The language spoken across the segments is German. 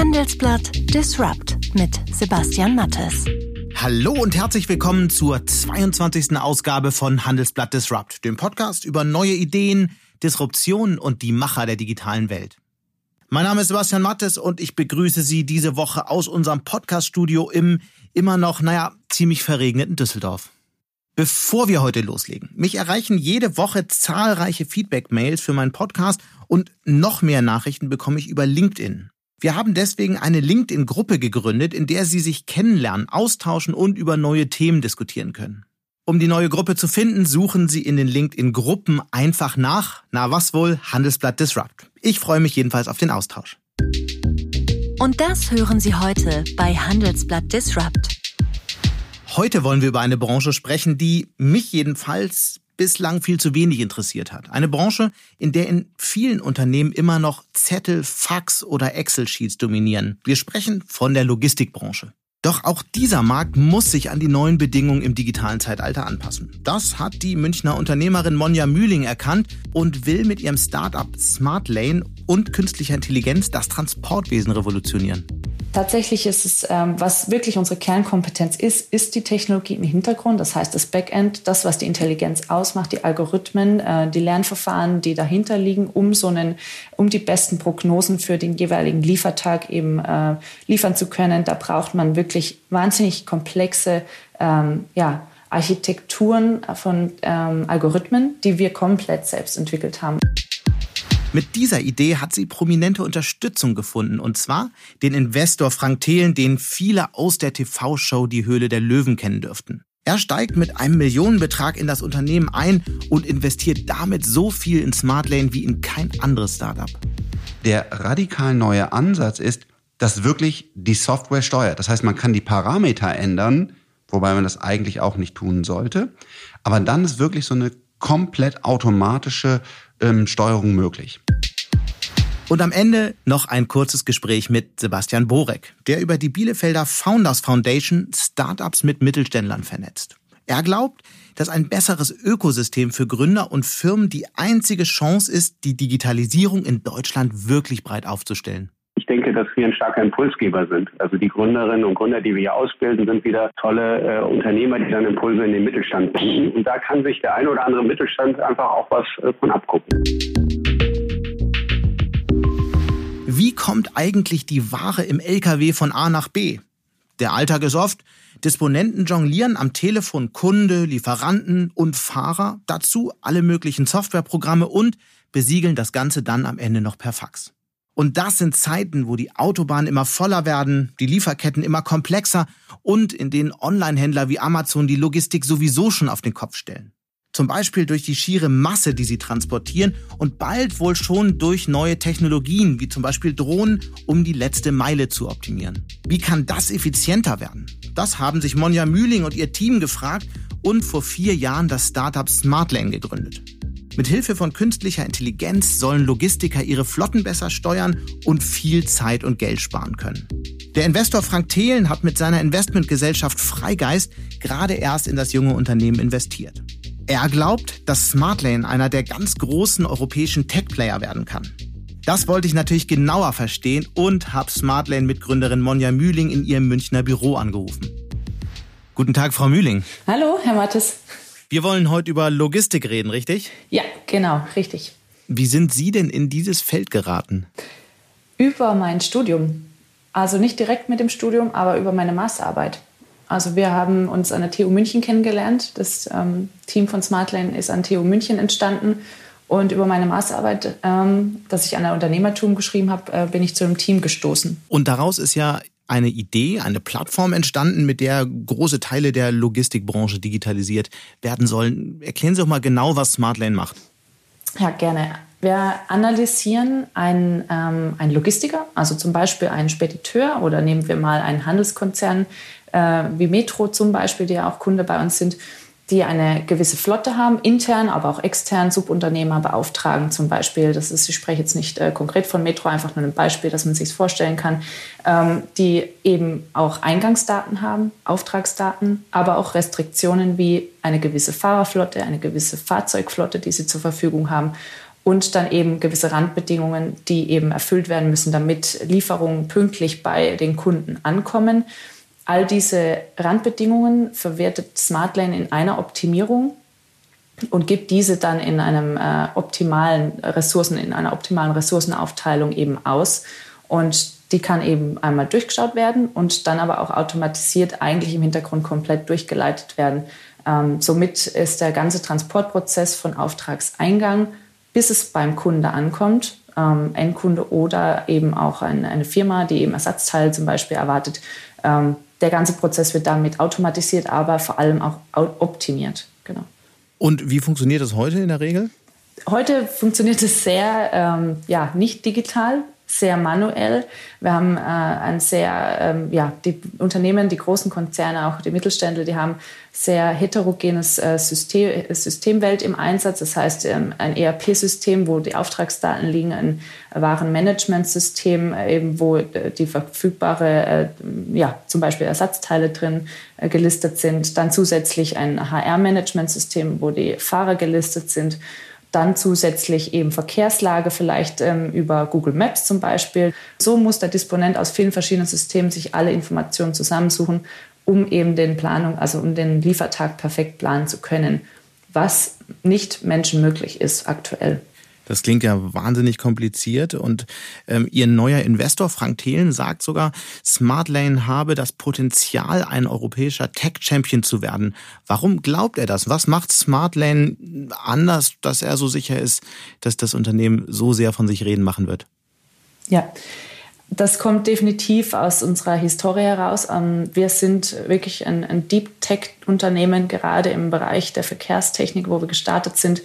Handelsblatt Disrupt mit Sebastian Mattes. Hallo und herzlich willkommen zur 22. Ausgabe von Handelsblatt Disrupt, dem Podcast über neue Ideen, Disruption und die Macher der digitalen Welt. Mein Name ist Sebastian Mattes und ich begrüße Sie diese Woche aus unserem Podcaststudio im immer noch, naja, ziemlich verregneten Düsseldorf. Bevor wir heute loslegen, mich erreichen jede Woche zahlreiche Feedback-Mails für meinen Podcast und noch mehr Nachrichten bekomme ich über LinkedIn. Wir haben deswegen eine LinkedIn-Gruppe gegründet, in der Sie sich kennenlernen, austauschen und über neue Themen diskutieren können. Um die neue Gruppe zu finden, suchen Sie in den LinkedIn-Gruppen einfach nach, na was wohl, Handelsblatt Disrupt. Ich freue mich jedenfalls auf den Austausch. Und das hören Sie heute bei Handelsblatt Disrupt. Heute wollen wir über eine Branche sprechen, die mich jedenfalls bislang viel zu wenig interessiert hat. Eine Branche, in der in vielen Unternehmen immer noch Zettel, Fax oder Excel-Sheets dominieren. Wir sprechen von der Logistikbranche. Doch auch dieser Markt muss sich an die neuen Bedingungen im digitalen Zeitalter anpassen. Das hat die Münchner Unternehmerin Monja Mühling erkannt und will mit ihrem Startup SmartLane und künstlicher Intelligenz das Transportwesen revolutionieren. Tatsächlich ist es, ähm, was wirklich unsere Kernkompetenz ist, ist die Technologie im Hintergrund. Das heißt, das Backend, das, was die Intelligenz ausmacht, die Algorithmen, äh, die Lernverfahren, die dahinter liegen, um so einen, um die besten Prognosen für den jeweiligen Liefertag eben äh, liefern zu können. Da braucht man wirklich wahnsinnig komplexe, ähm, ja, Architekturen von ähm, Algorithmen, die wir komplett selbst entwickelt haben. Mit dieser Idee hat sie prominente Unterstützung gefunden, und zwar den Investor Frank Thelen, den viele aus der TV-Show Die Höhle der Löwen kennen dürften. Er steigt mit einem Millionenbetrag in das Unternehmen ein und investiert damit so viel in Smartlane wie in kein anderes Startup. Der radikal neue Ansatz ist, dass wirklich die Software steuert. Das heißt, man kann die Parameter ändern, wobei man das eigentlich auch nicht tun sollte. Aber dann ist wirklich so eine komplett automatische ähm, Steuerung möglich. Und am Ende noch ein kurzes Gespräch mit Sebastian Borek, der über die Bielefelder Founders Foundation Startups mit Mittelständlern vernetzt. Er glaubt, dass ein besseres Ökosystem für Gründer und Firmen die einzige Chance ist, die Digitalisierung in Deutschland wirklich breit aufzustellen denke, dass wir ein starker Impulsgeber sind. Also die Gründerinnen und Gründer, die wir hier ausbilden, sind wieder tolle äh, Unternehmer, die dann Impulse in den Mittelstand bringen. Und da kann sich der eine oder andere Mittelstand einfach auch was äh, von abgucken. Wie kommt eigentlich die Ware im LKW von A nach B? Der Alltag ist oft, Disponenten jonglieren am Telefon Kunde, Lieferanten und Fahrer, dazu alle möglichen Softwareprogramme und besiegeln das Ganze dann am Ende noch per Fax. Und das sind Zeiten, wo die Autobahnen immer voller werden, die Lieferketten immer komplexer und in denen Online-Händler wie Amazon die Logistik sowieso schon auf den Kopf stellen. Zum Beispiel durch die schiere Masse, die sie transportieren und bald wohl schon durch neue Technologien, wie zum Beispiel Drohnen, um die letzte Meile zu optimieren. Wie kann das effizienter werden? Das haben sich Monja Mühling und ihr Team gefragt und vor vier Jahren das Startup Smartlane gegründet. Mit Hilfe von künstlicher Intelligenz sollen Logistiker ihre Flotten besser steuern und viel Zeit und Geld sparen können. Der Investor Frank Thelen hat mit seiner Investmentgesellschaft Freigeist gerade erst in das junge Unternehmen investiert. Er glaubt, dass Smartlane einer der ganz großen europäischen Tech-Player werden kann. Das wollte ich natürlich genauer verstehen und habe Smartlane-Mitgründerin Monja Mühling in ihrem Münchner Büro angerufen. Guten Tag, Frau Mühling. Hallo, Herr Mattes. Wir wollen heute über Logistik reden, richtig? Ja, genau, richtig. Wie sind Sie denn in dieses Feld geraten? Über mein Studium. Also nicht direkt mit dem Studium, aber über meine Masterarbeit. Also wir haben uns an der TU München kennengelernt. Das ähm, Team von Smartlane ist an TU München entstanden. Und über meine Masterarbeit, ähm, dass ich an der Unternehmertum geschrieben habe, äh, bin ich zu einem Team gestoßen. Und daraus ist ja eine Idee, eine Plattform entstanden, mit der große Teile der Logistikbranche digitalisiert werden sollen. Erklären Sie doch mal genau, was Smartlane macht. Ja, gerne. Wir analysieren einen, ähm, einen Logistiker, also zum Beispiel einen Spediteur oder nehmen wir mal einen Handelskonzern äh, wie Metro zum Beispiel, die ja auch Kunde bei uns sind die eine gewisse Flotte haben, intern, aber auch extern Subunternehmer beauftragen zum Beispiel. Das ist, ich spreche jetzt nicht äh, konkret von Metro, einfach nur ein Beispiel, dass man sich vorstellen kann, ähm, die eben auch Eingangsdaten haben, Auftragsdaten, aber auch Restriktionen wie eine gewisse Fahrerflotte, eine gewisse Fahrzeugflotte, die sie zur Verfügung haben und dann eben gewisse Randbedingungen, die eben erfüllt werden müssen, damit Lieferungen pünktlich bei den Kunden ankommen. All diese Randbedingungen verwertet Smartlane in einer Optimierung und gibt diese dann in einem äh, optimalen Ressourcen, in einer optimalen Ressourcenaufteilung eben aus. Und die kann eben einmal durchgeschaut werden und dann aber auch automatisiert eigentlich im Hintergrund komplett durchgeleitet werden. Ähm, somit ist der ganze Transportprozess von Auftragseingang bis es beim Kunde ankommt, ähm, Endkunde oder eben auch eine, eine, Firma, die eben Ersatzteile zum Beispiel erwartet. Ähm, der ganze Prozess wird damit automatisiert, aber vor allem auch optimiert. Genau. Und wie funktioniert das heute in der Regel? Heute funktioniert es sehr ähm, ja, nicht digital sehr manuell. Wir haben äh, ein sehr, ähm, ja, die Unternehmen, die großen Konzerne, auch die Mittelständler, die haben sehr heterogenes äh, System, Systemwelt im Einsatz. Das heißt, ähm, ein ERP-System, wo die Auftragsdaten liegen, ein Warenmanagementsystem, äh, eben wo äh, die verfügbare, äh, ja, zum Beispiel Ersatzteile drin äh, gelistet sind. Dann zusätzlich ein HR-Managementsystem, wo die Fahrer gelistet sind dann zusätzlich eben Verkehrslage vielleicht ähm, über Google Maps zum Beispiel. So muss der Disponent aus vielen verschiedenen Systemen sich alle Informationen zusammensuchen, um eben den Planung, also um den Liefertag perfekt planen zu können, was nicht menschenmöglich ist aktuell. Das klingt ja wahnsinnig kompliziert. Und ähm, Ihr neuer Investor Frank Thelen sagt sogar, Smartlane habe das Potenzial, ein europäischer Tech-Champion zu werden. Warum glaubt er das? Was macht Smartlane anders, dass er so sicher ist, dass das Unternehmen so sehr von sich reden machen wird? Ja, das kommt definitiv aus unserer Historie heraus. Ähm, wir sind wirklich ein, ein Deep Tech-Unternehmen, gerade im Bereich der Verkehrstechnik, wo wir gestartet sind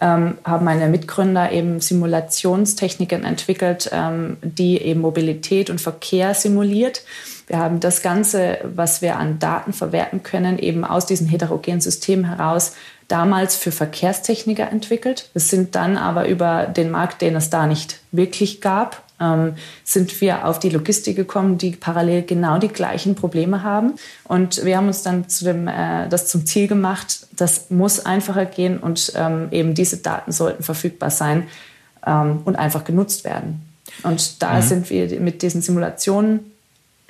ähm, haben meine Mitgründer eben Simulationstechniken entwickelt, ähm, die eben Mobilität und Verkehr simuliert. Wir haben das Ganze, was wir an Daten verwerten können, eben aus diesen heterogenen Systemen heraus damals für Verkehrstechniker entwickelt. Wir sind dann aber über den Markt, den es da nicht wirklich gab, ähm, sind wir auf die Logistik gekommen, die parallel genau die gleichen Probleme haben. Und wir haben uns dann zu dem, äh, das zum Ziel gemacht, das muss einfacher gehen und ähm, eben diese Daten sollten verfügbar sein ähm, und einfach genutzt werden. Und da mhm. sind wir mit diesen Simulationen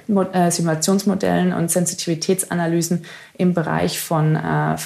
äh, Simulationsmodellen und Sensitivitätsanalysen im Bereich von äh,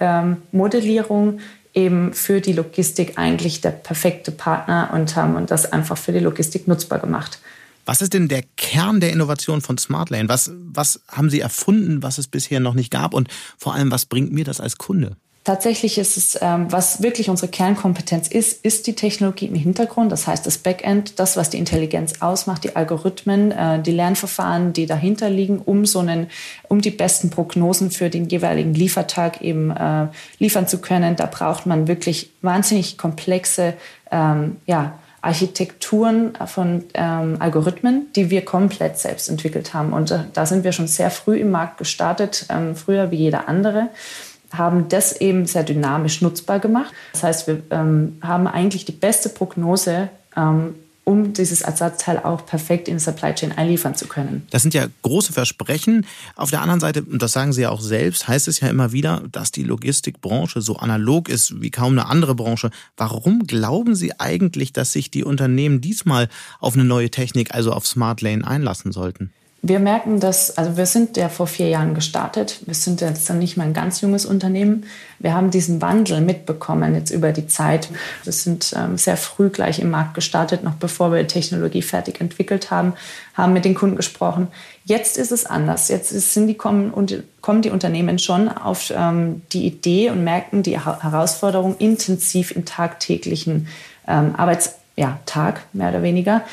Verkehrsmodellierung eben für die Logistik eigentlich der perfekte Partner und haben das einfach für die Logistik nutzbar gemacht. Was ist denn der Kern der Innovation von Smartlane? Was, was haben Sie erfunden, was es bisher noch nicht gab? Und vor allem, was bringt mir das als Kunde? Tatsächlich ist es, ähm, was wirklich unsere Kernkompetenz ist, ist die Technologie im Hintergrund. Das heißt, das Backend, das, was die Intelligenz ausmacht, die Algorithmen, äh, die Lernverfahren, die dahinter liegen, um so einen, um die besten Prognosen für den jeweiligen Liefertag eben äh, liefern zu können. Da braucht man wirklich wahnsinnig komplexe, ähm, ja, Architekturen von ähm, Algorithmen, die wir komplett selbst entwickelt haben. Und äh, da sind wir schon sehr früh im Markt gestartet, ähm, früher wie jeder andere haben das eben sehr dynamisch nutzbar gemacht. Das heißt, wir ähm, haben eigentlich die beste Prognose, ähm, um dieses Ersatzteil auch perfekt in die Supply Chain einliefern zu können. Das sind ja große Versprechen. Auf der anderen Seite, und das sagen Sie ja auch selbst, heißt es ja immer wieder, dass die Logistikbranche so analog ist wie kaum eine andere Branche. Warum glauben Sie eigentlich, dass sich die Unternehmen diesmal auf eine neue Technik, also auf Smart Lane, einlassen sollten? Wir merken, dass, also wir sind ja vor vier Jahren gestartet. Wir sind jetzt dann nicht mal ein ganz junges Unternehmen. Wir haben diesen Wandel mitbekommen jetzt über die Zeit. Wir sind ähm, sehr früh gleich im Markt gestartet, noch bevor wir die Technologie fertig entwickelt haben, haben mit den Kunden gesprochen. Jetzt ist es anders. Jetzt sind die, kommen, und, kommen die Unternehmen schon auf ähm, die Idee und merken die Herausforderung intensiv im tagtäglichen ähm, Arbeitstag, ja, mehr oder weniger.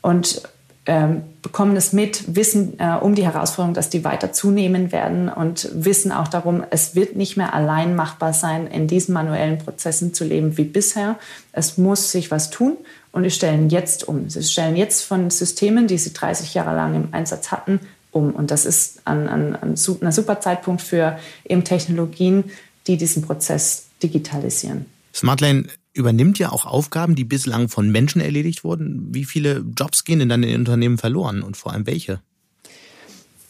Und bekommen es mit, wissen äh, um die Herausforderung, dass die weiter zunehmen werden und wissen auch darum, es wird nicht mehr allein machbar sein, in diesen manuellen Prozessen zu leben wie bisher. Es muss sich was tun und sie stellen jetzt um. Sie stellen jetzt von Systemen, die sie 30 Jahre lang im Einsatz hatten, um. Und das ist ein, ein, ein, super Zeitpunkt für eben Technologien, die diesen Prozess digitalisieren. Smartlane übernimmt ja auch Aufgaben, die bislang von Menschen erledigt wurden. Wie viele Jobs gehen denn dann in den Unternehmen verloren und vor allem welche?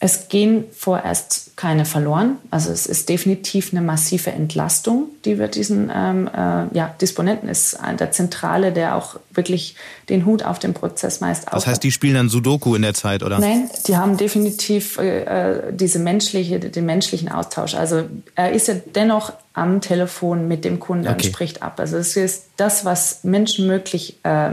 Es gehen vorerst keine verloren. Also es ist definitiv eine massive Entlastung, die wir diesen ähm, äh, ja, Disponenten ist der Zentrale, der auch wirklich den Hut auf dem Prozess meist Das heißt, die spielen dann Sudoku in der Zeit, oder? Nein, die haben definitiv äh, äh, diese menschliche, den menschlichen Austausch. Also er ist ja dennoch am Telefon mit dem Kunden okay. und spricht ab. Also es ist das, was Menschen möglich äh,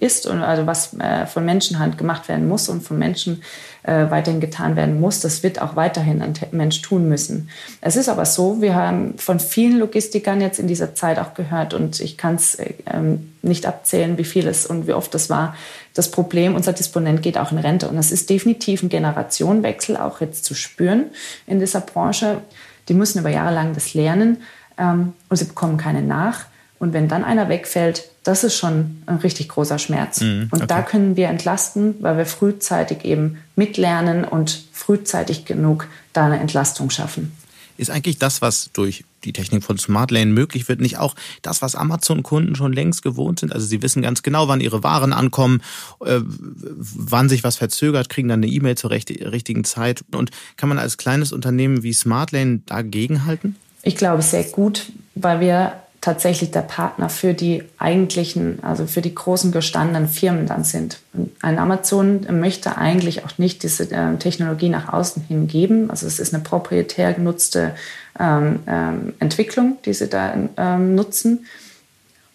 ist und also was äh, von Menschenhand gemacht werden muss und von Menschen äh, weiterhin getan werden muss, das wird auch weiterhin ein Mensch tun müssen. Es ist aber so, wir haben von vielen Logistikern jetzt in dieser Zeit auch gehört und ich kann es äh, nicht abzählen, wie viel es und wie oft das war. Das Problem, unser Disponent geht auch in Rente und es ist definitiv ein Generationenwechsel auch jetzt zu spüren in dieser Branche. Die müssen über Jahre lang das lernen ähm, und sie bekommen keine nach. Und wenn dann einer wegfällt, das ist schon ein richtig großer Schmerz. Mhm, okay. Und da können wir entlasten, weil wir frühzeitig eben mitlernen und frühzeitig genug da eine Entlastung schaffen. Ist eigentlich das, was durch die Technik von Smartlane möglich wird, nicht auch das, was Amazon-Kunden schon längst gewohnt sind? Also sie wissen ganz genau, wann ihre Waren ankommen, äh, wann sich was verzögert, kriegen dann eine E-Mail zur richtigen Zeit. Und kann man als kleines Unternehmen wie Smartlane dagegenhalten? Ich glaube sehr gut, weil wir tatsächlich der Partner für die eigentlichen, also für die großen gestandenen Firmen dann sind. ein Amazon möchte eigentlich auch nicht diese äh, Technologie nach außen hin geben. Also es ist eine proprietär genutzte ähm, ähm, Entwicklung, die sie da ähm, nutzen.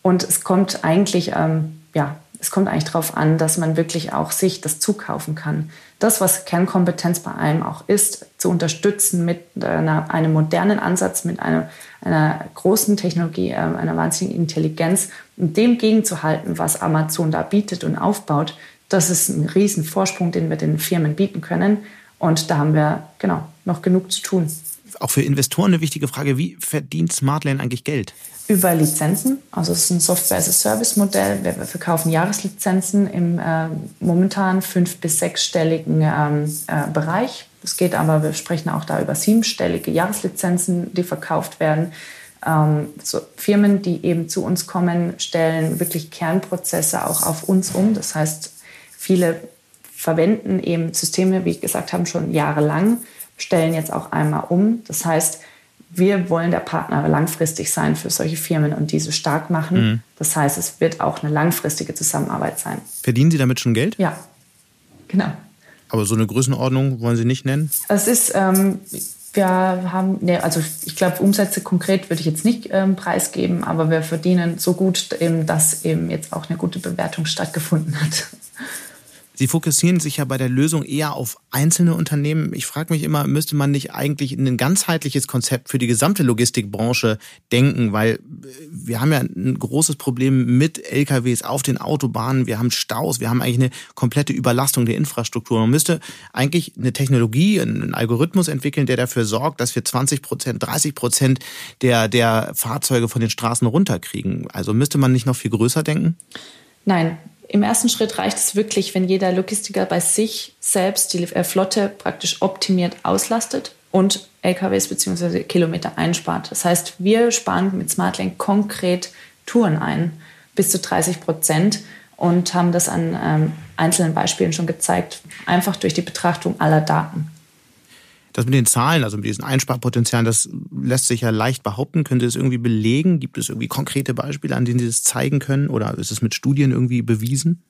Und es kommt eigentlich, ähm, ja, es kommt eigentlich darauf an, dass man wirklich auch sich das zukaufen kann. Das, was Kernkompetenz bei einem auch ist, zu unterstützen mit einer, einem modernen Ansatz, mit einer, einer großen Technologie, äh, einer wahnsinnigen Intelligenz und dem gegenzuhalten, was Amazon da bietet und aufbaut, das ist ein riesen Vorsprung, den wir den Firmen bieten können. Und da haben wir genau noch genug zu tun. Auch für Investoren eine wichtige Frage, wie verdient Smartland eigentlich Geld? Über Lizenzen. Also es ist ein Software-as-a-Service-Modell. Wir verkaufen Jahreslizenzen im äh, momentan fünf- bis sechsstelligen ähm, äh, Bereich. Es geht aber, wir sprechen auch da über siebenstellige Jahreslizenzen, die verkauft werden. Ähm, so Firmen, die eben zu uns kommen, stellen wirklich Kernprozesse auch auf uns um. Das heißt, viele verwenden eben Systeme, wie ich gesagt habe, schon jahrelang, stellen jetzt auch einmal um. Das heißt, wir wollen der Partner langfristig sein für solche Firmen und diese stark machen. Mhm. Das heißt, es wird auch eine langfristige Zusammenarbeit sein. Verdienen Sie damit schon Geld? Ja, genau. Aber so eine Größenordnung wollen Sie nicht nennen? Es ist, ähm, wir haben, ne, also ich glaube, Umsätze konkret würde ich jetzt nicht ähm, preisgeben, aber wir verdienen so gut, eben, dass eben jetzt auch eine gute Bewertung stattgefunden hat. Sie fokussieren sich ja bei der Lösung eher auf einzelne Unternehmen. Ich frage mich immer, müsste man nicht eigentlich ein ganzheitliches Konzept für die gesamte Logistikbranche denken? Weil wir haben ja ein großes Problem mit LKWs auf den Autobahnen. Wir haben Staus. Wir haben eigentlich eine komplette Überlastung der Infrastruktur. Man müsste eigentlich eine Technologie, einen Algorithmus entwickeln, der dafür sorgt, dass wir 20 Prozent, 30 Prozent der, der Fahrzeuge von den Straßen runterkriegen. Also müsste man nicht noch viel größer denken? Nein, im ersten Schritt reicht es wirklich, wenn jeder Logistiker bei sich selbst die äh, Flotte praktisch optimiert auslastet und LKWs bzw. Kilometer einspart. Das heißt, wir sparen mit SmartLink konkret Touren ein, bis zu 30 Prozent und haben das an ähm, einzelnen Beispielen schon gezeigt, einfach durch die Betrachtung aller Daten. Das mit den Zahlen, also mit diesen Einsparpotenzialen, das lässt sich ja leicht behaupten. Können Sie das irgendwie belegen? Gibt es irgendwie konkrete Beispiele, an denen Sie das zeigen können? Oder ist es mit Studien irgendwie bewiesen?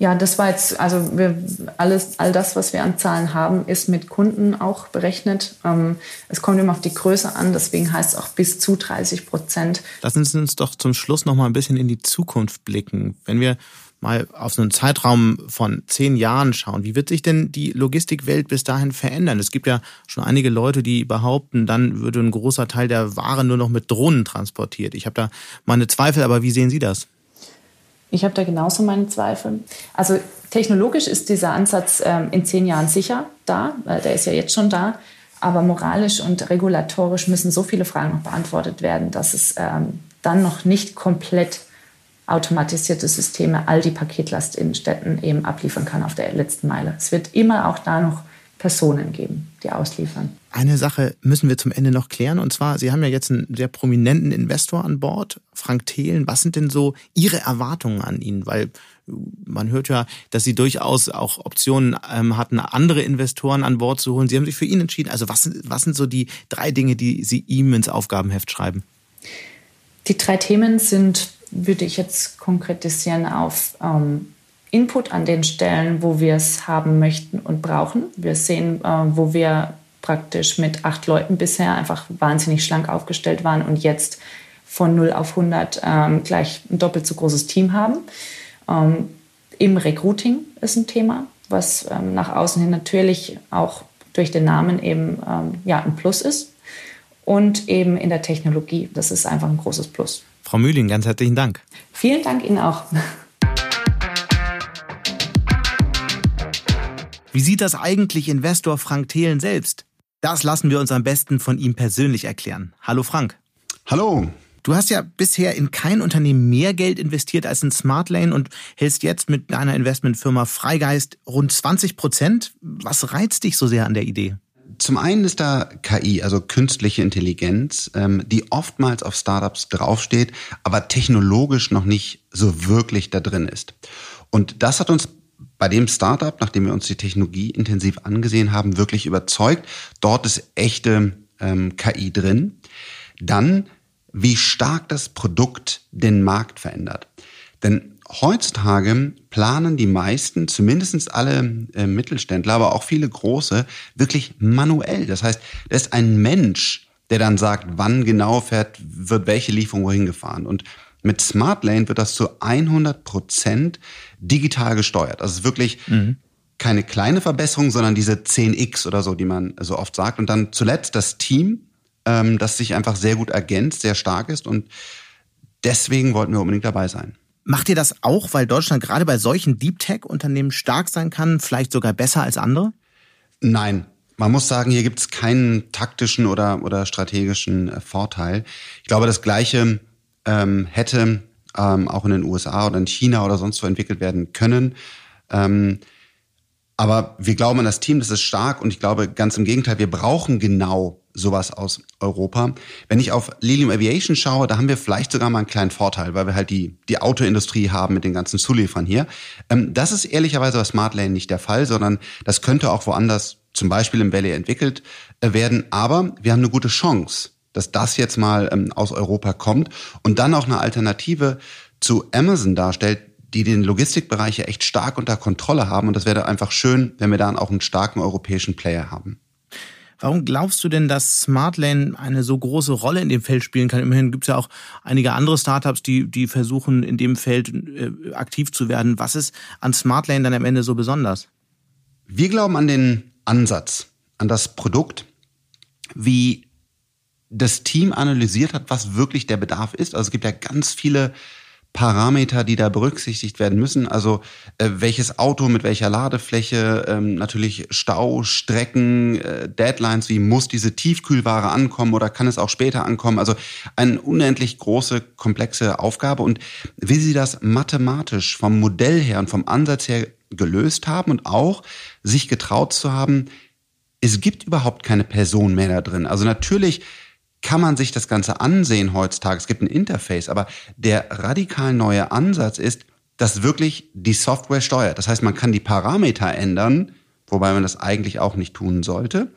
Ja, das war jetzt, also wir, alles, all das, was wir an Zahlen haben, ist mit Kunden auch berechnet. Ähm, es kommt immer auf die Größe an, deswegen heißt es auch bis zu 30 Prozent. Lassen Sie uns doch zum Schluss noch mal ein bisschen in die Zukunft blicken. Wenn wir mal auf so einen Zeitraum von zehn Jahren schauen, wie wird sich denn die Logistikwelt bis dahin verändern? Es gibt ja schon einige Leute, die behaupten, dann würde ein großer Teil der Ware nur noch mit Drohnen transportiert. Ich habe da meine Zweifel, aber wie sehen Sie das? Ich habe da genauso meine Zweifel. Also technologisch ist dieser Ansatz ähm, in zehn Jahren sicher da, weil der ist ja jetzt schon da. Aber moralisch und regulatorisch müssen so viele Fragen noch beantwortet werden, dass es ähm, dann noch nicht komplett automatisierte Systeme all die Paketlast in Städten eben abliefern kann auf der letzten Meile. Es wird immer auch da noch Personen geben, die ausliefern. Eine Sache müssen wir zum Ende noch klären. Und zwar, Sie haben ja jetzt einen sehr prominenten Investor an Bord, Frank Thelen. Was sind denn so Ihre Erwartungen an ihn? Weil Man hört ja, dass Sie durchaus auch Optionen ähm, hatten, andere Investoren an Bord zu holen. Sie haben sich für ihn entschieden. Also was, was sind so die drei Dinge, die Sie ihm ins Aufgabenheft schreiben? Die drei Themen sind, würde ich jetzt konkretisieren auf ähm, Input an den Stellen, wo wir es haben möchten und brauchen. Wir sehen, äh, wo wir praktisch mit acht Leuten bisher einfach wahnsinnig schlank aufgestellt waren und jetzt von 0 auf 100 ähm, gleich ein doppelt so großes Team haben. Ähm, Im Recruiting ist ein Thema, was ähm, nach außen hin natürlich auch durch den Namen eben ähm, ja, ein Plus ist. Und eben in der Technologie. Das ist einfach ein großes Plus. Frau Mühling, ganz herzlichen Dank. Vielen Dank Ihnen auch. Wie sieht das eigentlich Investor Frank Thelen selbst? Das lassen wir uns am besten von ihm persönlich erklären. Hallo Frank. Hallo. Du hast ja bisher in kein Unternehmen mehr Geld investiert als in Smartlane und hältst jetzt mit deiner Investmentfirma Freigeist rund 20 Prozent. Was reizt dich so sehr an der Idee? Zum einen ist da KI, also künstliche Intelligenz, ähm, die oftmals auf Startups draufsteht, aber technologisch noch nicht so wirklich da drin ist. Und das hat uns bei dem Startup, nachdem wir uns die Technologie intensiv angesehen haben, wirklich überzeugt. Dort ist echte ähm, KI drin. Dann wie stark das Produkt den Markt verändert. Denn heutzutage planen die meisten, zumindest alle äh, Mittelständler, aber auch viele große, wirklich manuell. Das heißt, da ist ein Mensch, der dann sagt, wann genau fährt, wird welche Lieferung wohin gefahren. Und mit Smartlane wird das zu 100 Prozent digital gesteuert. Also es ist wirklich mhm. keine kleine Verbesserung, sondern diese 10x oder so, die man so oft sagt. Und dann zuletzt das Team, ähm, das sich einfach sehr gut ergänzt, sehr stark ist und deswegen wollten wir unbedingt dabei sein. Macht ihr das auch, weil Deutschland gerade bei solchen Deep Tech-Unternehmen stark sein kann, vielleicht sogar besser als andere? Nein. Man muss sagen, hier gibt es keinen taktischen oder, oder strategischen äh, Vorteil. Ich glaube, das Gleiche ähm, hätte ähm, auch in den USA oder in China oder sonst wo entwickelt werden können. Ähm, aber wir glauben an das Team, das ist stark und ich glaube ganz im Gegenteil, wir brauchen genau sowas aus Europa. Wenn ich auf Lilium Aviation schaue, da haben wir vielleicht sogar mal einen kleinen Vorteil, weil wir halt die, die Autoindustrie haben mit den ganzen Zulieferern hier. Ähm, das ist ehrlicherweise bei Smartlane nicht der Fall, sondern das könnte auch woanders, zum Beispiel im Valley, entwickelt äh, werden. Aber wir haben eine gute Chance, dass das jetzt mal ähm, aus Europa kommt und dann auch eine Alternative zu Amazon darstellt, die den Logistikbereich ja echt stark unter Kontrolle haben. Und das wäre einfach schön, wenn wir dann auch einen starken europäischen Player haben. Warum glaubst du denn, dass Smartlane eine so große Rolle in dem Feld spielen kann? Immerhin gibt es ja auch einige andere Startups, die, die versuchen, in dem Feld äh, aktiv zu werden. Was ist an Smartlane dann am Ende so besonders? Wir glauben an den Ansatz, an das Produkt, wie das Team analysiert hat, was wirklich der Bedarf ist. Also es gibt ja ganz viele Parameter, die da berücksichtigt werden müssen. Also äh, welches Auto mit welcher Ladefläche, ähm, natürlich Stau, Strecken, äh, Deadlines, wie muss diese Tiefkühlware ankommen oder kann es auch später ankommen? Also eine unendlich große, komplexe Aufgabe. Und wie sie das mathematisch vom Modell her und vom Ansatz her gelöst haben und auch sich getraut zu haben, es gibt überhaupt keine Person mehr da drin. Also natürlich kann man sich das Ganze ansehen heutzutage. Es gibt ein Interface, aber der radikal neue Ansatz ist, dass wirklich die Software steuert. Das heißt, man kann die Parameter ändern, wobei man das eigentlich auch nicht tun sollte.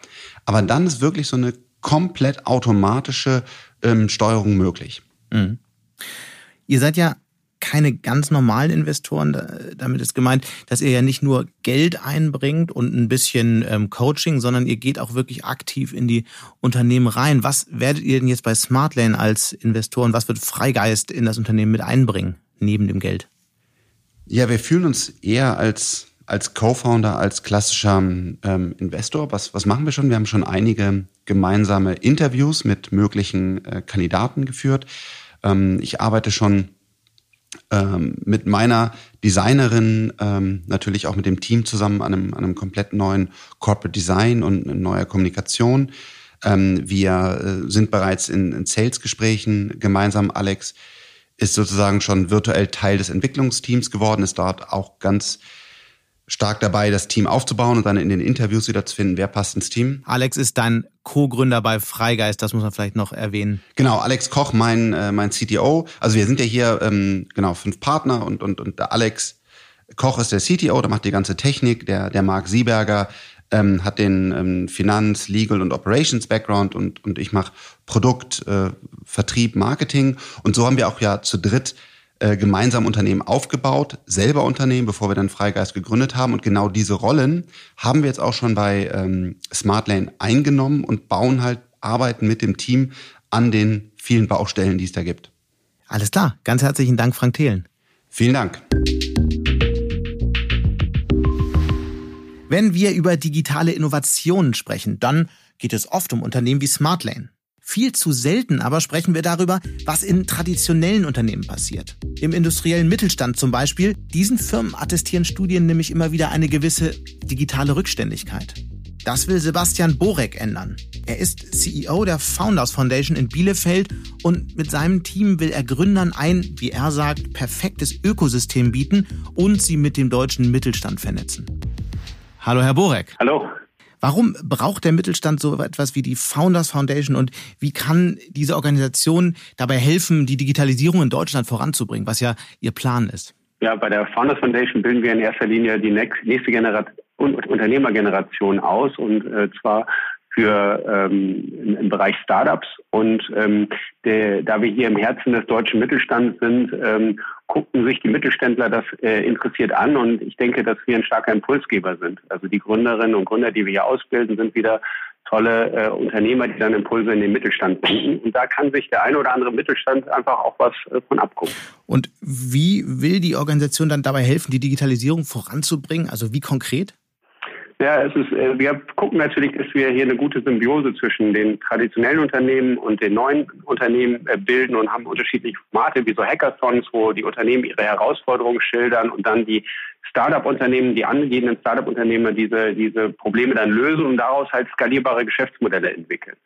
Aber dann ist wirklich so eine komplett automatische ähm, Steuerung möglich. Mhm. Ihr seid ja keine ganz normalen Investoren. Damit ist gemeint, dass ihr ja nicht nur Geld einbringt und ein bisschen ähm, Coaching, sondern ihr geht auch wirklich aktiv in die Unternehmen rein. Was werdet ihr denn jetzt bei Smartlane als Investoren, was wird Freigeist in das Unternehmen mit einbringen, neben dem Geld? Ja, wir fühlen uns eher als, als Co-Founder, als klassischer ähm, Investor. Was, was machen wir schon? Wir haben schon einige gemeinsame Interviews mit möglichen äh, Kandidaten geführt. Ähm, ich arbeite schon ähm, mit meiner Designerin ähm, natürlich auch mit dem Team zusammen an einem, an einem komplett neuen Corporate Design und neuer Kommunikation. Ähm, wir äh, sind bereits in, in Sales-Gesprächen gemeinsam. Alex ist sozusagen schon virtuell Teil des Entwicklungsteams geworden, ist dort auch ganz stark dabei, das Team aufzubauen und dann in den Interviews wieder zu finden, wer passt ins Team. Alex ist dein Co-Gründer bei Freigeist, das muss man vielleicht noch erwähnen. Genau, Alex Koch, mein, äh, mein CTO. Also wir sind ja hier ähm, genau fünf Partner und, und, und Alex Koch ist der CTO, der macht die ganze Technik, der, der Marc Sieberger ähm, hat den ähm, Finanz-, Legal- und Operations-Background und, und ich mache Produkt, äh, Vertrieb, Marketing. Und so haben wir auch ja zu dritt äh, gemeinsam Unternehmen aufgebaut, selber Unternehmen, bevor wir dann Freigeist gegründet haben. Und genau diese Rollen haben wir jetzt auch schon bei ähm, Smartlane eingenommen und bauen halt, arbeiten mit dem Team an den vielen Baustellen, die es da gibt. Alles klar. Ganz herzlichen Dank, Frank Thelen. Vielen Dank. Wenn wir über digitale Innovationen sprechen, dann geht es oft um Unternehmen wie Smartlane. Viel zu selten aber sprechen wir darüber, was in traditionellen Unternehmen passiert. Im industriellen Mittelstand zum Beispiel. Diesen Firmen attestieren Studien nämlich immer wieder eine gewisse digitale Rückständigkeit. Das will Sebastian Borek ändern. Er ist CEO der Founders Foundation in Bielefeld und mit seinem Team will er Gründern ein, wie er sagt, perfektes Ökosystem bieten und sie mit dem deutschen Mittelstand vernetzen. Hallo, Herr Borek. Hallo. Warum braucht der Mittelstand so etwas wie die Founders Foundation und wie kann diese Organisation dabei helfen, die Digitalisierung in Deutschland voranzubringen, was ja Ihr Plan ist? Ja, bei der Founders Foundation bilden wir in erster Linie die nächste Generation, Unternehmergeneration aus und äh, zwar für ähm, im, Bereich Startups. Und ähm, der, da wir hier im Herzen des deutschen Mittelstands sind, ähm, gucken sich die Mittelständler das äh, interessiert an. Und ich denke, dass wir ein starker Impulsgeber sind. Also die Gründerinnen und Gründer, die wir hier ausbilden, sind wieder tolle äh, Unternehmer, die dann Impulse in den Mittelstand bringen. Und da kann sich der eine oder andere Mittelstand einfach auch was äh, von abgucken. Und wie will die Organisation dann dabei helfen, die Digitalisierung voranzubringen? Also wie konkret? Ja, es ist, äh, wir gucken natürlich, dass wir hier eine gute Symbiose zwischen den traditionellen Unternehmen und den neuen Unternehmen äh, bilden und haben unterschiedliche Formate wie so Hackathons, wo die Unternehmen ihre Herausforderungen schildern und dann die Startup-Unternehmen, die angehenden Startup-Unternehmer diese, diese Probleme dann lösen und daraus halt skalierbare Geschäftsmodelle entwickeln.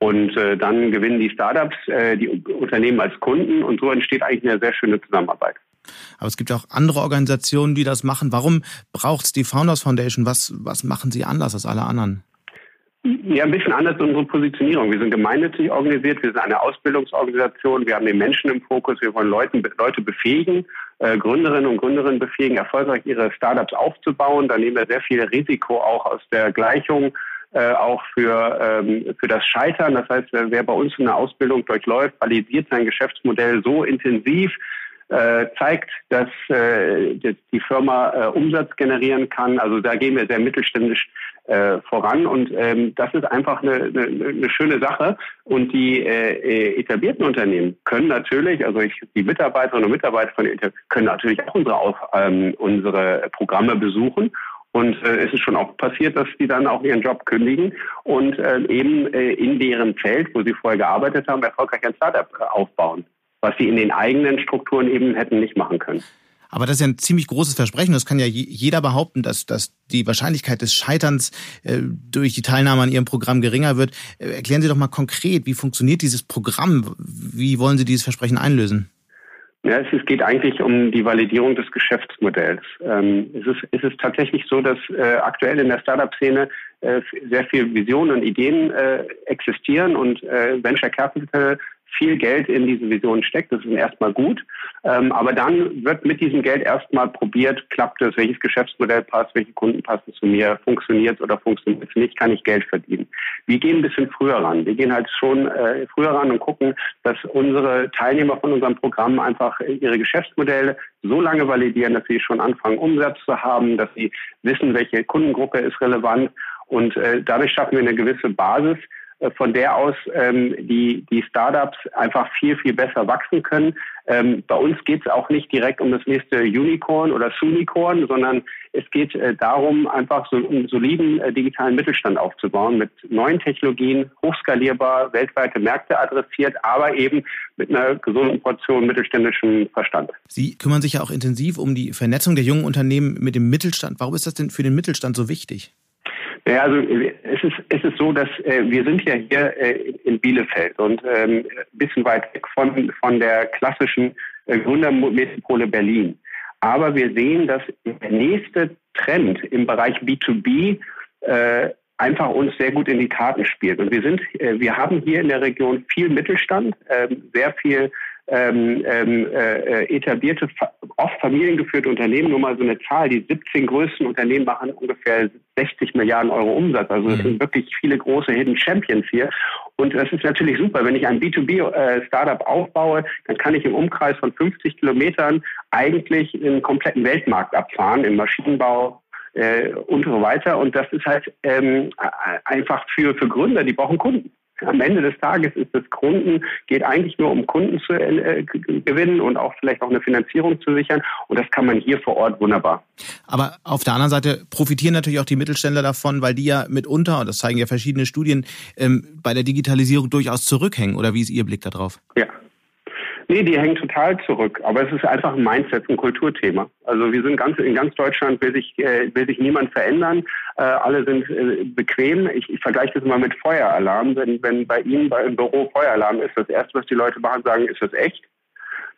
Und äh, dann gewinnen die Startups äh, die Unternehmen als Kunden und so entsteht eigentlich eine sehr schöne Zusammenarbeit. Aber es gibt auch andere Organisationen, die das machen. Warum braucht es die Founders Foundation? Was, was machen sie anders als alle anderen? Ja, ein bisschen anders unsere Positionierung. Wir sind gemeinnützig organisiert, wir sind eine Ausbildungsorganisation, wir haben den Menschen im Fokus, wir wollen Leuten, Leute befähigen, äh, Gründerinnen und Gründerinnen befähigen, erfolgreich ihre Startups aufzubauen. Da nehmen wir sehr viel Risiko auch aus der Gleichung, äh, auch für, ähm, für das Scheitern. Das heißt, wer, wer bei uns eine Ausbildung durchläuft, validiert sein Geschäftsmodell so intensiv, zeigt, dass äh, die Firma äh, Umsatz generieren kann. Also da gehen wir sehr mittelständisch äh, voran und ähm, das ist einfach eine, eine, eine schöne Sache. Und die äh, äh, etablierten Unternehmen können natürlich, also ich, die Mitarbeiterinnen und Mitarbeiter von können natürlich auch unsere, auch, ähm, unsere Programme besuchen und äh, es ist schon auch passiert, dass die dann auch ihren Job kündigen und äh, eben äh, in deren Feld, wo sie vorher gearbeitet haben, erfolgreich ein Startup aufbauen was sie in den eigenen Strukturen eben hätten nicht machen können. Aber das ist ja ein ziemlich großes Versprechen. Das kann ja jeder behaupten, dass, dass die Wahrscheinlichkeit des Scheiterns äh, durch die Teilnahme an Ihrem Programm geringer wird. Äh, erklären Sie doch mal konkret, wie funktioniert dieses Programm? Wie wollen Sie dieses Versprechen einlösen? Ja, es, geht eigentlich um die Validierung des Geschäftsmodells. Ähm, es, ist, es ist tatsächlich so, dass äh, aktuell in der Startup-Szene äh, sehr viele Visionen und Ideen äh, existieren und äh, Venture Capital viel Geld in diese Vision steckt. Das ist erstmal gut. Ähm, aber dann wird mit diesem Geld erstmal probiert, klappt es, welches Geschäftsmodell passt, welche Kunden passen zu mir, funktioniert oder funktioniert es nicht, kann ich Geld verdienen. Wir gehen ein bisschen früher ran. Wir gehen halt schon äh, früher ran und gucken, dass unsere Teilnehmer von unserem Programm einfach ihre Geschäftsmodelle so lange validieren, dass sie schon anfangen, Umsatz zu haben, dass sie wissen, welche Kundengruppe ist relevant. Und äh, dadurch schaffen wir eine gewisse Basis, von der aus ähm, die, die Startups einfach viel, viel besser wachsen können. Ähm, bei uns geht es auch nicht direkt um das nächste Unicorn oder Sunicorn, sondern es geht äh, darum, einfach so einen soliden äh, digitalen Mittelstand aufzubauen, mit neuen Technologien, hochskalierbar, weltweite Märkte adressiert, aber eben mit einer gesunden Portion mittelständischem Verstand. Sie kümmern sich ja auch intensiv um die Vernetzung der jungen Unternehmen mit dem Mittelstand. Warum ist das denn für den Mittelstand so wichtig? Ja, also es ist, es ist so, dass äh, wir sind ja hier äh, in Bielefeld und ähm, ein bisschen weit weg von, von der klassischen äh, Gründermetropole Berlin. Aber wir sehen, dass der nächste Trend im Bereich B2B äh, einfach uns sehr gut in die Karten spielt. Und wir sind, äh, wir haben hier in der Region viel Mittelstand, äh, sehr viel ähm, ähm, äh, etablierte, oft familiengeführte Unternehmen, nur mal so eine Zahl, die 17 größten Unternehmen machen ungefähr 60 Milliarden Euro Umsatz. Also es mhm. sind wirklich viele große Hidden Champions hier. Und das ist natürlich super. Wenn ich ein B2B-Startup äh, aufbaue, dann kann ich im Umkreis von 50 Kilometern eigentlich einen kompletten Weltmarkt abfahren, im Maschinenbau, äh, und so weiter. Und das ist halt ähm, einfach für, für Gründer, die brauchen Kunden am Ende des Tages ist das Kunden, geht eigentlich nur um Kunden zu äh, gewinnen und auch vielleicht auch eine Finanzierung zu sichern. Und das kann man hier vor Ort wunderbar. Aber auf der anderen Seite profitieren natürlich auch die Mittelständler davon, weil die ja mitunter, und das zeigen ja verschiedene Studien, ähm, bei der Digitalisierung durchaus zurückhängen. Oder wie ist Ihr Blick darauf? Ja, Nee, die hängen total zurück. Aber es ist einfach ein Mindset, ein Kulturthema. Also wir sind ganz in ganz Deutschland will sich äh, will sich niemand verändern. Äh, alle sind äh, bequem. Ich, ich vergleiche das mal mit Feueralarm. Wenn wenn bei Ihnen bei, im Büro Feueralarm ist, das erste, was die Leute machen, sagen, ist das echt?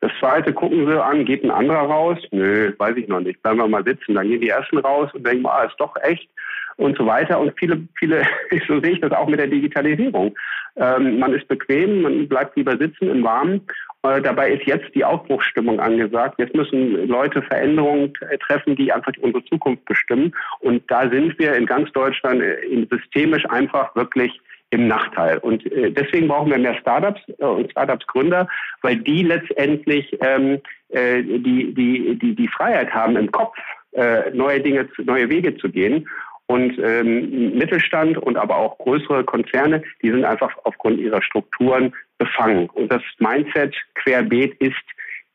Das zweite gucken sie an, geht ein anderer raus? Nö, weiß ich noch nicht. Bleiben wir mal sitzen. Dann gehen die ersten raus und denken, ah, ist doch echt und so weiter. Und viele, viele, so sehe ich das auch mit der Digitalisierung. Ähm, man ist bequem, man bleibt lieber sitzen im Warmen dabei ist jetzt die Aufbruchsstimmung angesagt. Jetzt müssen Leute Veränderungen treffen, die einfach unsere Zukunft bestimmen. Und da sind wir in ganz Deutschland äh, systemisch einfach wirklich im Nachteil. Und äh, deswegen brauchen wir mehr Startups und Startups-Gründer, weil die letztendlich ähm, die, die, die, die Freiheit haben im Kopf, neue Dinge, neue Wege zu gehen. Und ähm, Mittelstand und aber auch größere Konzerne, die sind einfach aufgrund ihrer Strukturen befangen. Und das Mindset querbeet ist,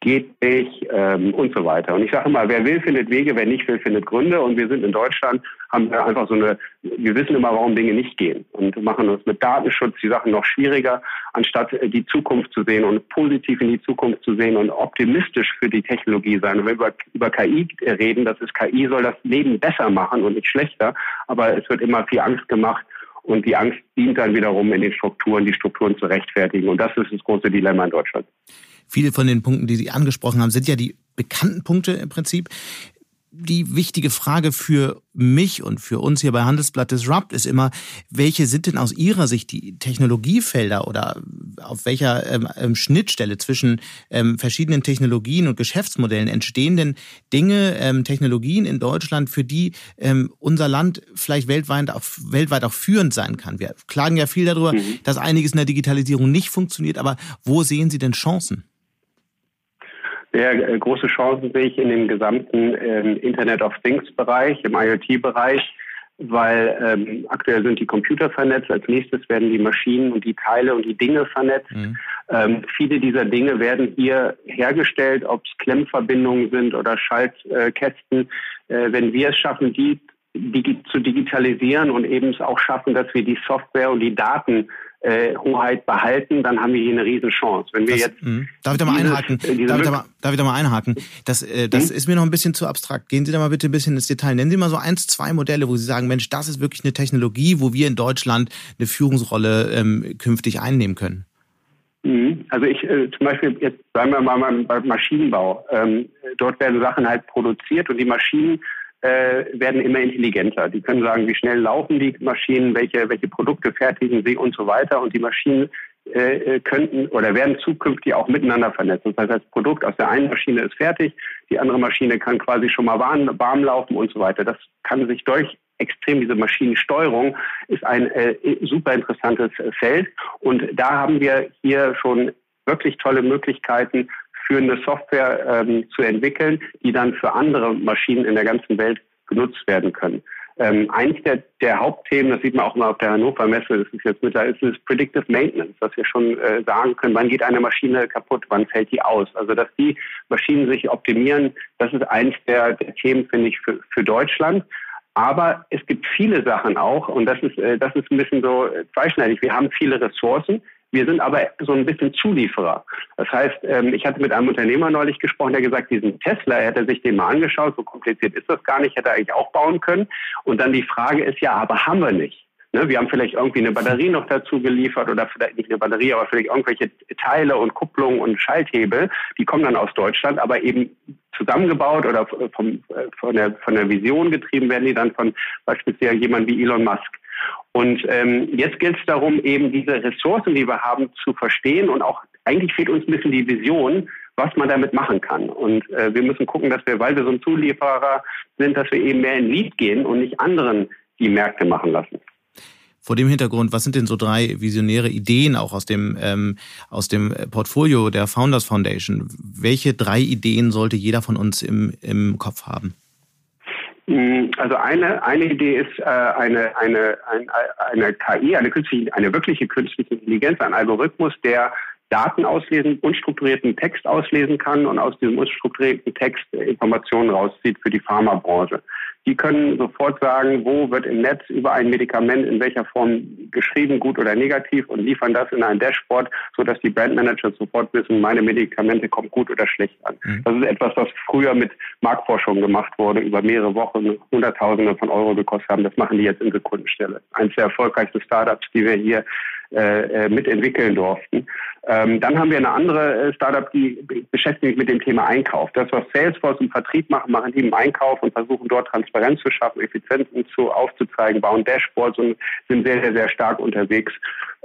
geht nicht ähm, und so weiter. Und ich sage immer, wer will, findet Wege, wer nicht will, findet Gründe. Und wir sind in Deutschland, haben wir einfach so eine, wir wissen immer, warum Dinge nicht gehen und machen uns mit Datenschutz die Sachen noch schwieriger, anstatt äh, die Zukunft zu sehen und positiv in die Zukunft zu sehen und optimistisch für die Technologie sein. Und wenn wir über, über KI reden, das ist KI soll das Leben besser machen und nicht schlechter, aber es wird immer viel Angst gemacht und die Angst dient dann wiederum in den Strukturen, die Strukturen zu rechtfertigen. Und das ist das große Dilemma in Deutschland. Viele von den Punkten, die Sie angesprochen haben, sind ja die bekannten Punkte im Prinzip die wichtige Frage für mich und für uns hier bei Handelsblatt Disrupt ist immer, welche sind denn aus Ihrer Sicht die Technologiefelder oder auf welcher ähm, ähm, Schnittstelle zwischen ähm, verschiedenen Technologien und Geschäftsmodellen entstehen denn Dinge, ähm, Technologien in Deutschland, für die ähm, unser Land vielleicht weltweit auch, weltweit auch führend sein kann? Wir klagen ja viel darüber, mhm. dass einiges in der Digitalisierung nicht funktioniert, aber wo sehen Sie denn Chancen? Sehr äh, große Chancen sehe ich in dem gesamten ähm, Internet of Things Bereich, im IoT-Bereich, weil ähm, aktuell sind die Computer vernetzt, als nächstes werden die Maschinen und die Teile und die Dinge vernetzt. Mhm. Ähm, viele dieser Dinge werden hier hergestellt, ob es Klemmverbindungen sind oder Schaltkästen. Äh, wenn wir es schaffen, die digi zu digitalisieren und eben es auch schaffen, dass wir die Software und die Daten äh, Hoheit behalten, dann haben wir hier eine Riesenchance. Wenn wir das, jetzt mh. darf ich da mal einhaken? Äh, darf, ich da mal, darf ich da mal einhaken? Das, äh, das hm? ist mir noch ein bisschen zu abstrakt. Gehen Sie da mal bitte ein bisschen ins Detail. Nennen Sie mal so eins, zwei Modelle, wo Sie sagen, Mensch, das ist wirklich eine Technologie, wo wir in Deutschland eine Führungsrolle ähm, künftig einnehmen können. Mhm. Also ich äh, zum Beispiel jetzt sagen wir mal beim Maschinenbau. Ähm, dort werden Sachen halt produziert und die Maschinen äh, werden immer intelligenter. Die können sagen, wie schnell laufen die Maschinen, welche, welche Produkte fertigen sie und so weiter. Und die Maschinen äh, äh könnten oder werden zukünftig auch miteinander vernetzt. Das heißt, das Produkt aus der einen Maschine ist fertig, die andere Maschine kann quasi schon mal warm, warm laufen und so weiter. Das kann sich durch extrem diese Maschinensteuerung ist ein äh, super interessantes Feld. Und da haben wir hier schon wirklich tolle Möglichkeiten, führende Software ähm, zu entwickeln, die dann für andere Maschinen in der ganzen Welt genutzt werden können. Ähm, eins der, der Hauptthemen, das sieht man auch mal auf der Hannover Messe, das ist jetzt mit da ist, ist Predictive Maintenance, dass wir schon äh, sagen können, wann geht eine Maschine kaputt, wann fällt die aus. Also dass die Maschinen sich optimieren, das ist eins der, der Themen, finde ich, für, für Deutschland. Aber es gibt viele Sachen auch, und das ist, äh, das ist ein bisschen so zweischneidig. Wir haben viele Ressourcen, wir sind aber so ein bisschen Zulieferer. Das heißt, ähm, ich hatte mit einem Unternehmer neulich gesprochen, der gesagt, diesen Tesla, hätte sich den mal angeschaut, so kompliziert ist das gar nicht, hätte er eigentlich auch bauen können. Und dann die Frage ist ja, aber haben wir nicht? Ne, wir haben vielleicht irgendwie eine Batterie noch dazu geliefert oder vielleicht nicht eine Batterie, aber vielleicht irgendwelche Teile und Kupplungen und Schalthebel, die kommen dann aus Deutschland, aber eben zusammengebaut oder vom, äh, von, der, von der Vision getrieben werden die dann von beispielsweise jemand wie Elon Musk. Und ähm, jetzt gilt es darum, eben diese Ressourcen, die wir haben, zu verstehen und auch eigentlich fehlt uns ein bisschen die Vision, was man damit machen kann. Und äh, wir müssen gucken, dass wir, weil wir so ein Zulieferer sind, dass wir eben mehr in Lead gehen und nicht anderen die Märkte machen lassen. Vor dem Hintergrund, was sind denn so drei visionäre Ideen auch aus dem, ähm, aus dem Portfolio der Founders Foundation? Welche drei Ideen sollte jeder von uns im, im Kopf haben? Mm, also eine, eine Idee ist äh, eine, eine, eine, eine KI, eine, künstliche, eine wirkliche künstliche Intelligenz, ein Algorithmus, der Daten auslesen, unstrukturierten Text auslesen kann und aus diesem unstrukturierten Text Informationen rauszieht für die Pharmabranche. Die können sofort sagen, wo wird im Netz über ein Medikament in welcher Form geschrieben, gut oder negativ und liefern das in ein Dashboard, sodass die Brandmanager sofort wissen, meine Medikamente kommen gut oder schlecht an. Mhm. Das ist etwas, was früher mit Marktforschung gemacht wurde, über mehrere Wochen Hunderttausende von Euro gekostet haben. Das machen die jetzt in Sekundenstelle. Eines der erfolgreichsten Startups, die wir hier äh, äh, mitentwickeln durften. Ähm, dann haben wir eine andere äh, Startup, die beschäftigt sich mit dem Thema Einkauf. Das, was Salesforce im Vertrieb machen, machen die im Einkauf und versuchen dort Transparenz zu schaffen, Effizienzen zu aufzuzeigen, bauen Dashboards und sind sehr, sehr, sehr stark unterwegs.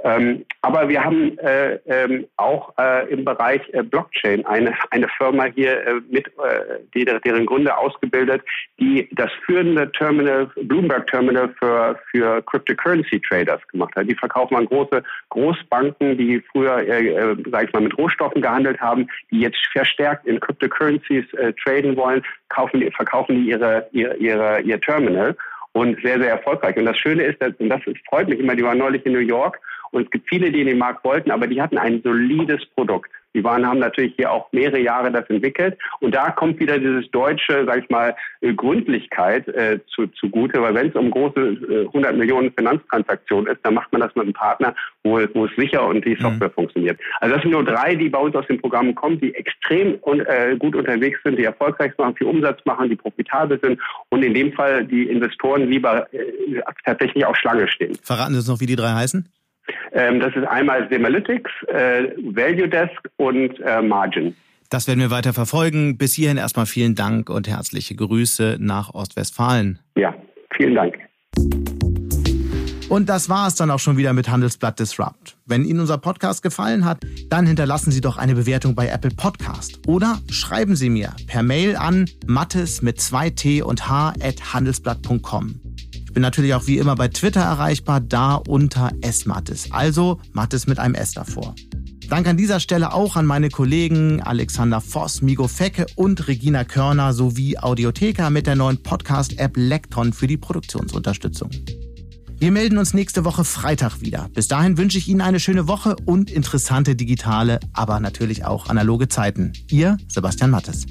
Ähm, aber wir haben äh, ähm, auch äh, im Bereich äh, Blockchain eine, eine Firma hier äh, mit, äh, die, deren Gründer ausgebildet, die das führende Terminal, Bloomberg Terminal für, für Cryptocurrency Traders gemacht hat. Die verkaufen an große Großbanken, die früher, äh, äh, sag ich mal, mit Rohstoffen gehandelt haben, die jetzt verstärkt in Cryptocurrencies äh, traden wollen, kaufen, verkaufen die ihre, ihre, ihre, ihr Terminal und sehr, sehr erfolgreich. Und das Schöne ist, dass, und das freut mich immer, die waren neulich in New York und es gibt viele, die in den Markt wollten, aber die hatten ein solides Produkt. Die waren, haben natürlich hier auch mehrere Jahre das entwickelt. Und da kommt wieder dieses deutsche, sag ich mal, äh, Gründlichkeit äh, zu, zugute, weil wenn es um große äh, 100 Millionen Finanztransaktionen ist, dann macht man das mit einem Partner, wo, wo es sicher und die Software mhm. funktioniert. Also das sind nur drei, die bei uns aus dem Programm kommen, die extrem un, äh, gut unterwegs sind, die erfolgreich machen, viel Umsatz machen, die profitabel sind und in dem Fall die Investoren lieber äh, tatsächlich auch Schlange stehen. Verraten Sie uns noch, wie die drei heißen? Ähm, das ist einmal Semalytics, äh, Value Desk und äh, Margin. Das werden wir weiter verfolgen. Bis hierhin erstmal vielen Dank und herzliche Grüße nach Ostwestfalen. Ja, vielen Dank. Und das war es dann auch schon wieder mit Handelsblatt Disrupt. Wenn Ihnen unser Podcast gefallen hat, dann hinterlassen Sie doch eine Bewertung bei Apple Podcast oder schreiben Sie mir per Mail an mattes mit 2t und h at handelsblatt.com bin natürlich auch wie immer bei Twitter erreichbar, da unter smattes. Also Mattes mit einem S davor. Dank an dieser Stelle auch an meine Kollegen Alexander Voss, Migo Fecke und Regina Körner sowie Audiotheka mit der neuen Podcast-App Lekton für die Produktionsunterstützung. Wir melden uns nächste Woche Freitag wieder. Bis dahin wünsche ich Ihnen eine schöne Woche und interessante digitale, aber natürlich auch analoge Zeiten. Ihr Sebastian Mattes.